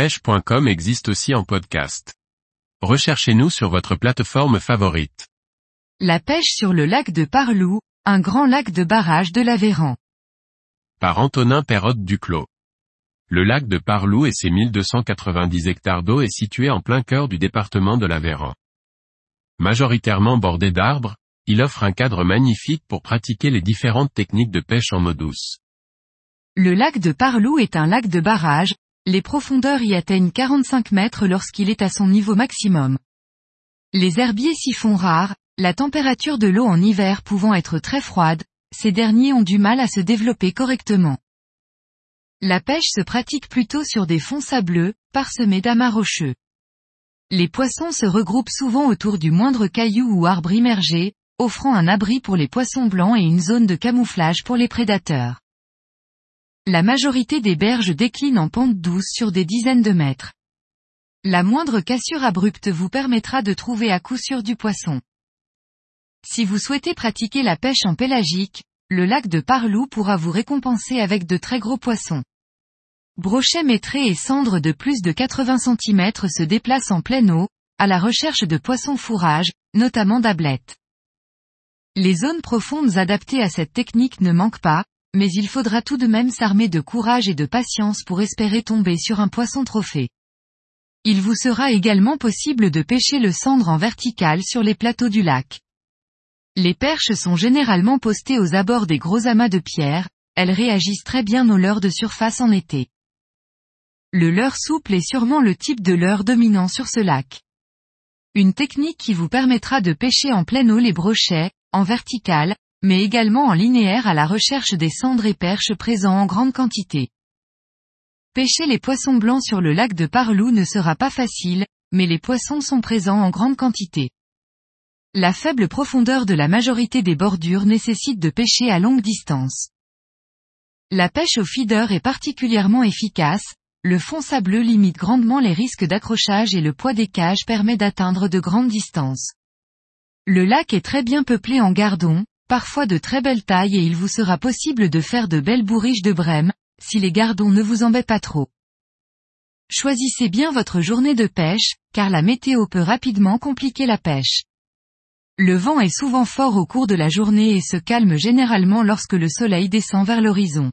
pêche.com existe aussi en podcast. Recherchez-nous sur votre plateforme favorite. La pêche sur le lac de Parlou, un grand lac de barrage de l'Aveyran. Par Antonin Perrotte Duclos. Le lac de Parlou et ses 1290 hectares d'eau est situé en plein cœur du département de l'Aveyran. Majoritairement bordé d'arbres, il offre un cadre magnifique pour pratiquer les différentes techniques de pêche en eau douce. Le lac de Parlou est un lac de barrage, les profondeurs y atteignent 45 mètres lorsqu'il est à son niveau maximum. Les herbiers s'y font rares, la température de l'eau en hiver pouvant être très froide, ces derniers ont du mal à se développer correctement. La pêche se pratique plutôt sur des fonds sableux, parsemés d'amas rocheux. Les poissons se regroupent souvent autour du moindre caillou ou arbre immergé, offrant un abri pour les poissons blancs et une zone de camouflage pour les prédateurs. La majorité des berges déclinent en pente douce sur des dizaines de mètres. La moindre cassure abrupte vous permettra de trouver à coup sûr du poisson. Si vous souhaitez pratiquer la pêche en pélagique, le lac de Parlou pourra vous récompenser avec de très gros poissons. Brochets métrés et cendres de plus de 80 cm se déplacent en pleine eau, à la recherche de poissons fourrage, notamment d'ablettes. Les zones profondes adaptées à cette technique ne manquent pas, mais il faudra tout de même s'armer de courage et de patience pour espérer tomber sur un poisson trophée. Il vous sera également possible de pêcher le cendre en vertical sur les plateaux du lac. Les perches sont généralement postées aux abords des gros amas de pierre, elles réagissent très bien aux leurres de surface en été. Le leurre souple est sûrement le type de leurre dominant sur ce lac. Une technique qui vous permettra de pêcher en pleine eau les brochets, en vertical, mais également en linéaire à la recherche des cendres et perches présents en grande quantité. Pêcher les poissons blancs sur le lac de Parlou ne sera pas facile, mais les poissons sont présents en grande quantité. La faible profondeur de la majorité des bordures nécessite de pêcher à longue distance. La pêche au feeder est particulièrement efficace, le fond sableux limite grandement les risques d'accrochage et le poids des cages permet d'atteindre de grandes distances. Le lac est très bien peuplé en gardons, parfois de très belle taille et il vous sera possible de faire de belles bourriches de brème, si les gardons ne vous embêtent pas trop. Choisissez bien votre journée de pêche, car la météo peut rapidement compliquer la pêche. Le vent est souvent fort au cours de la journée et se calme généralement lorsque le soleil descend vers l'horizon.